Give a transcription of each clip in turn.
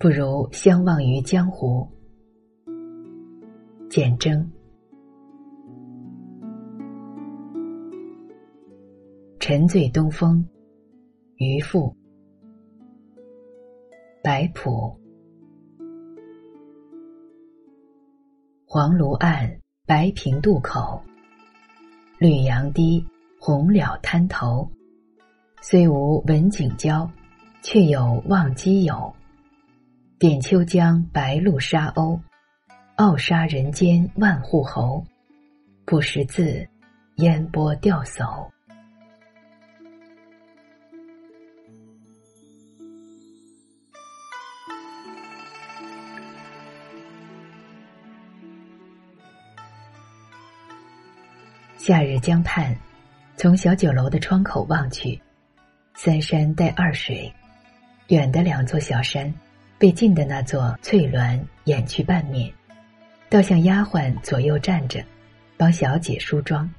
不如相忘于江湖。简征。沉醉东风，渔父。白浦。黄芦岸，白平渡口。绿杨堤，红蓼滩头。虽无文景交，却有望基友。点秋江，白鹭沙鸥。傲杀人间万户侯。不识字，烟波钓叟。夏日江畔，从小酒楼的窗口望去，三山带二水，远的两座小山，被近的那座翠峦掩去半面，倒像丫鬟左右站着，帮小姐梳妆。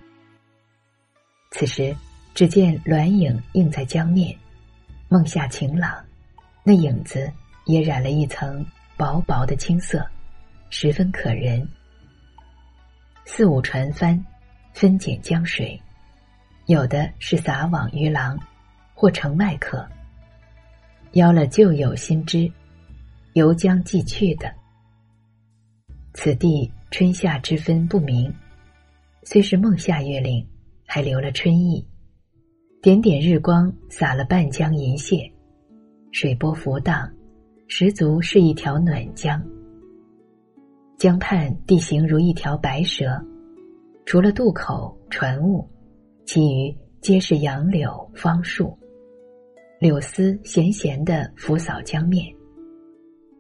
此时，只见鸾影映在江面，梦下晴朗，那影子也染了一层薄薄的青色，十分可人。四五船帆。分拣江水，有的是撒网渔郎，或乘麦客。邀了旧友新知，游江寄去的。此地春夏之分不明，虽是孟夏月令，还留了春意。点点日光洒了半江银屑，水波浮荡，十足是一条暖江。江畔地形如一条白蛇。除了渡口船坞，其余皆是杨柳芳树，柳丝咸咸的拂扫江面。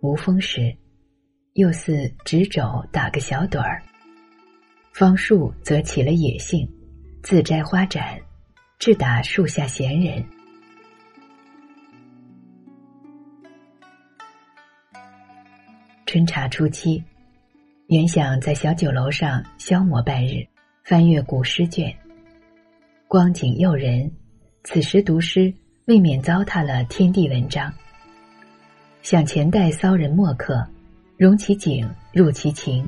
无风时，又似执肘打个小盹儿。方树则起了野性，自摘花盏，自打树下闲人。春茶初期，原想在小酒楼上消磨半日。翻阅古诗卷，光景诱人。此时读诗，未免糟蹋了天地文章。想前代骚人墨客，容其景，入其情，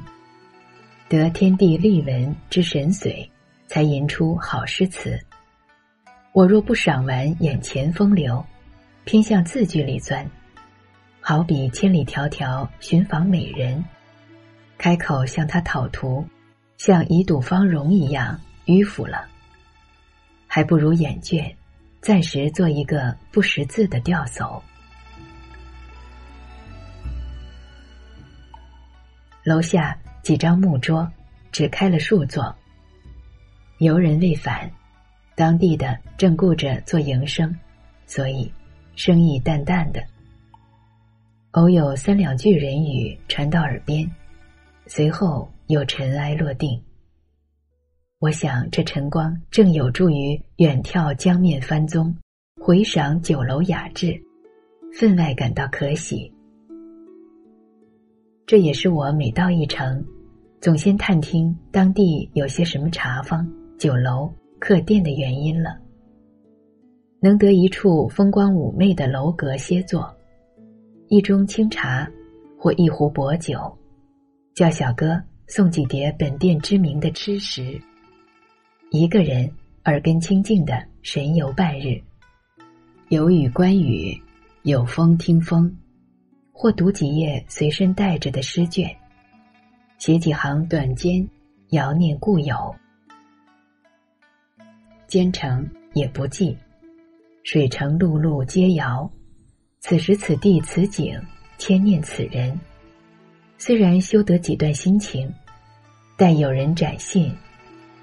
得天地丽文之神髓，才吟出好诗词。我若不赏玩眼前风流，偏向字句里钻，好比千里迢迢寻访美人，开口向他讨图。像以睹芳容一样迂腐了，还不如眼倦，暂时做一个不识字的钓叟。楼下几张木桌，只开了数座。游人未返，当地的正顾着做营生，所以生意淡淡的。偶有三两句人语传到耳边，随后。又尘埃落定，我想这晨光正有助于远眺江面帆踪，回赏酒楼雅致，分外感到可喜。这也是我每到一城，总先探听当地有些什么茶坊、酒楼、客店的原因了。能得一处风光妩媚的楼阁歇坐，一盅清茶，或一壶薄酒，叫小哥。送几碟本店知名的吃食，一个人耳根清净的神游半日，有雨观雨，有风听风，或读几页随身带着的诗卷，写几行短笺，遥念故友。兼程也不记，水城陆路皆遥，此时此地此景，牵念此人。虽然修得几段心情。待有人展信，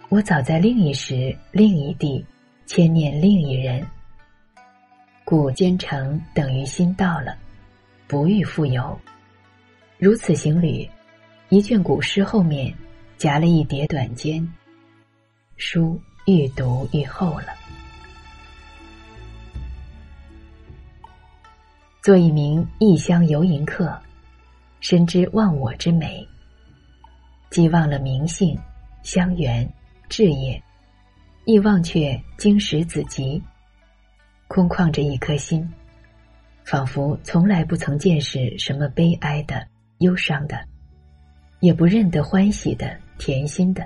我早在另一时、另一地，牵念另一人。故兼程等于心到了，不欲复游。如此行旅，一卷古诗后面夹了一叠短笺，书愈读愈厚了。做一名异乡游吟客，深知忘我之美。既忘了名姓、乡园、志业，亦忘却经史子集，空旷着一颗心，仿佛从来不曾见识什么悲哀的、忧伤的，也不认得欢喜的、甜心的，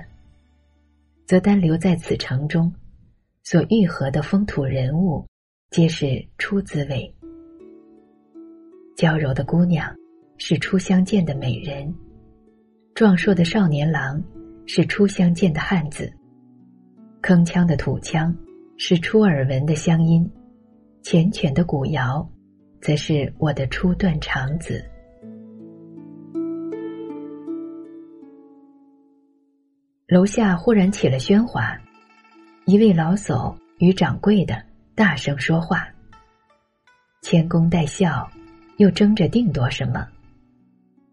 则单留在此城中，所愈合的风土人物，皆是初滋味。娇柔的姑娘是初相见的美人，壮硕的少年郎是初相见的汉子，铿锵的土腔是初耳闻的乡音，缱绻的古谣。则是我的初断肠子。楼下忽然起了喧哗，一位老叟与掌柜的大声说话，谦恭带笑，又争着定夺什么。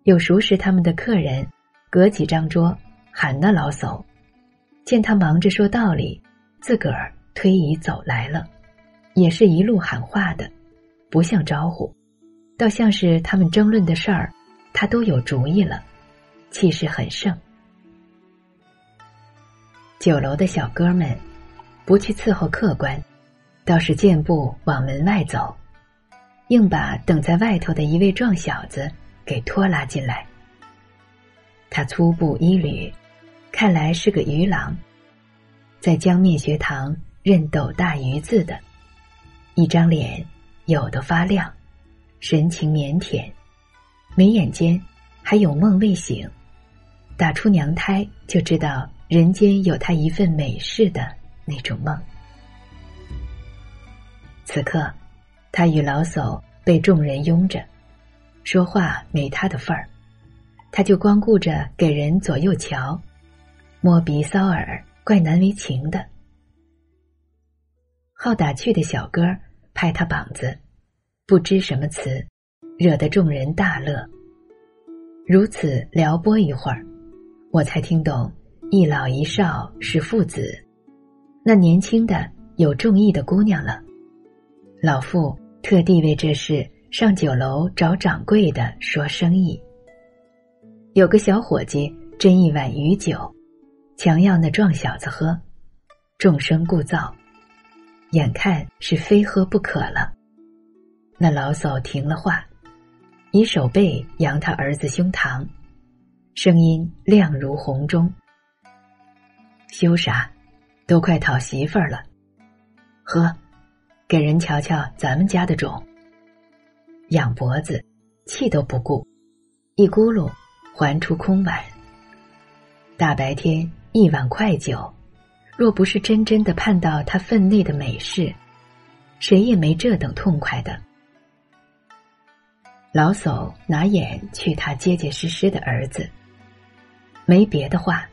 有熟识他们的客人，隔几张桌喊那老叟，见他忙着说道理，自个儿推椅走来了，也是一路喊话的。不像招呼，倒像是他们争论的事儿，他都有主意了，气势很盛。酒楼的小哥们不去伺候客官，倒是健步往门外走，硬把等在外头的一位壮小子给拖拉进来。他粗布衣履，看来是个鱼郎，在江面学堂认斗大鱼字的，一张脸。有的发亮，神情腼腆，眉眼间还有梦未醒，打出娘胎就知道人间有他一份美事的那种梦。此刻，他与老叟被众人拥着，说话没他的份儿，他就光顾着给人左右瞧，摸鼻搔耳，怪难为情的。好打趣的小哥。拍他膀子，不知什么词，惹得众人大乐。如此撩拨一会儿，我才听懂一老一少是父子，那年轻的有中意的姑娘了。老妇特地为这事上酒楼找掌柜的说生意。有个小伙计斟一碗鱼酒，强要那壮小子喝，众生故噪。眼看是非喝不可了，那老叟停了话，以手背扬他儿子胸膛，声音亮如红钟：“羞啥？都快讨媳妇儿了，喝，给人瞧瞧咱们家的种。”仰脖子，气都不顾，一咕噜还出空碗。大白天一碗快酒。若不是真真的盼到他分内的美事，谁也没这等痛快的。老叟拿眼去他结结实实的儿子，没别的话，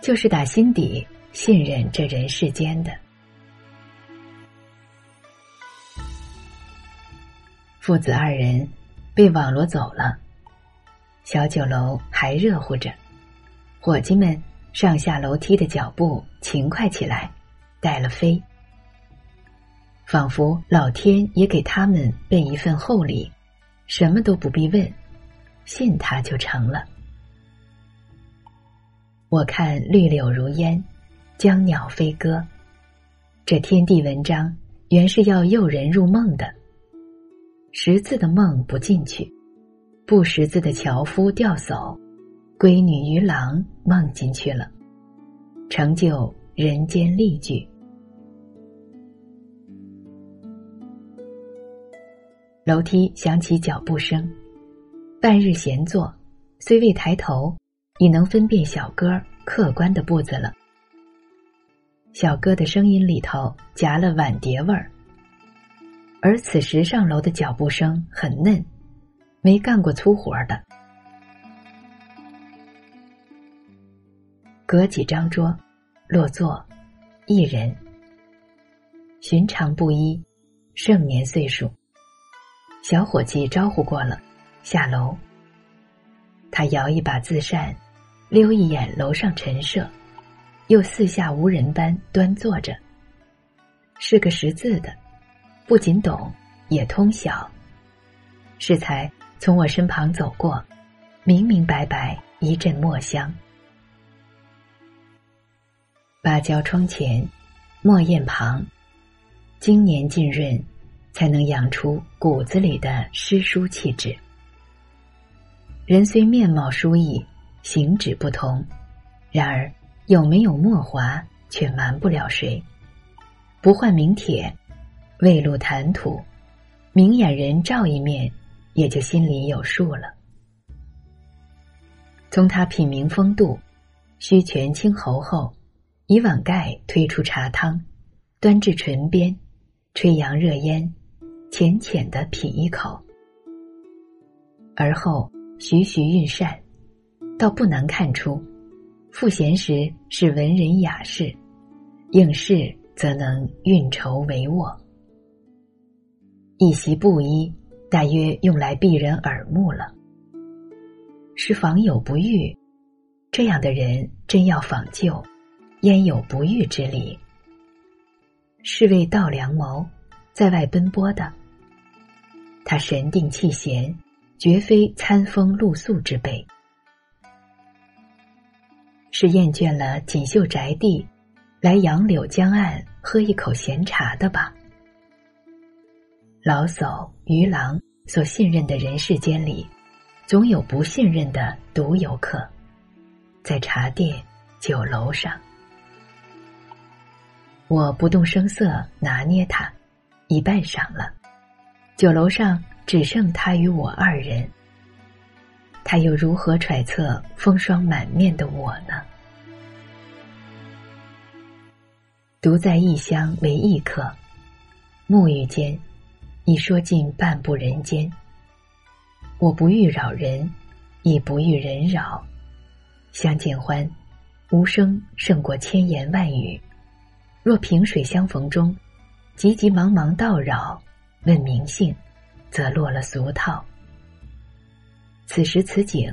就是打心底信任这人世间的。父子二人被网罗走了，小酒楼还热乎着，伙计们。上下楼梯的脚步勤快起来，带了飞，仿佛老天也给他们备一份厚礼，什么都不必问，信他就成了。我看绿柳如烟，江鸟飞歌，这天地文章原是要诱人入梦的。识字的梦不进去，不识字的樵夫钓叟。闺女与郎梦进去了，成就人间丽句。楼梯响起脚步声，半日闲坐，虽未抬头，已能分辨小哥客官的步子了。小哥的声音里头夹了碗碟味儿，而此时上楼的脚步声很嫩，没干过粗活的。隔几张桌，落座，一人。寻常布衣，盛年岁数。小伙计招呼过了，下楼。他摇一把自扇，溜一眼楼上陈设，又四下无人般端坐着。是个识字的，不仅懂，也通晓。适才从我身旁走过，明明白白一阵墨香。芭蕉窗前，墨砚旁，经年浸润，才能养出骨子里的诗书气质。人虽面貌殊异，行止不同，然而有没有墨华，却瞒不了谁。不换名帖，未露谈吐，明眼人照一面，也就心里有数了。从他品茗风度，虚泉清侯后，以碗盖推出茶汤，端至唇边，吹扬热烟。浅浅的品一口，而后徐徐运扇，倒不难看出，赋闲时是文人雅士，应试则能运筹帷幄。一袭布衣，大约用来避人耳目了。是访友不遇，这样的人真要访旧，焉有不遇之理？是为道良谋，在外奔波的。他神定气闲，绝非餐风露宿之辈，是厌倦了锦绣宅地，来杨柳江岸喝一口闲茶的吧？老叟、渔郎所信任的人世间里，总有不信任的独游客，在茶店、酒楼上，我不动声色拿捏他，已半晌了。酒楼上只剩他与我二人，他又如何揣测风霜满面的我呢？独在异乡为异客，沐浴间，已说尽半步人间。我不欲扰人，亦不欲人扰，相见欢，无声胜过千言万语。若萍水相逢中，急急忙忙叨扰。问名姓，则落了俗套。此时此景，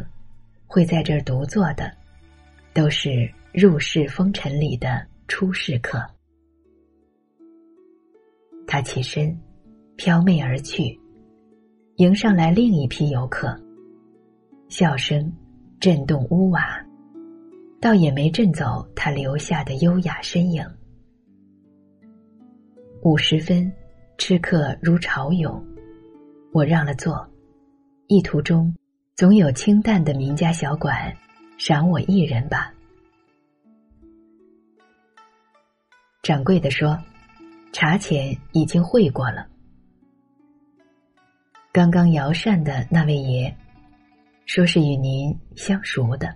会在这儿独坐的，都是入世风尘里的出世客。他起身，飘媚而去，迎上来另一批游客。笑声震动屋瓦，倒也没震走他留下的优雅身影。五时分。吃客如潮涌，我让了座。意途中，总有清淡的名家小馆，赏我一人吧。掌柜的说：“茶钱已经汇过了。”刚刚摇扇的那位爷，说是与您相熟的。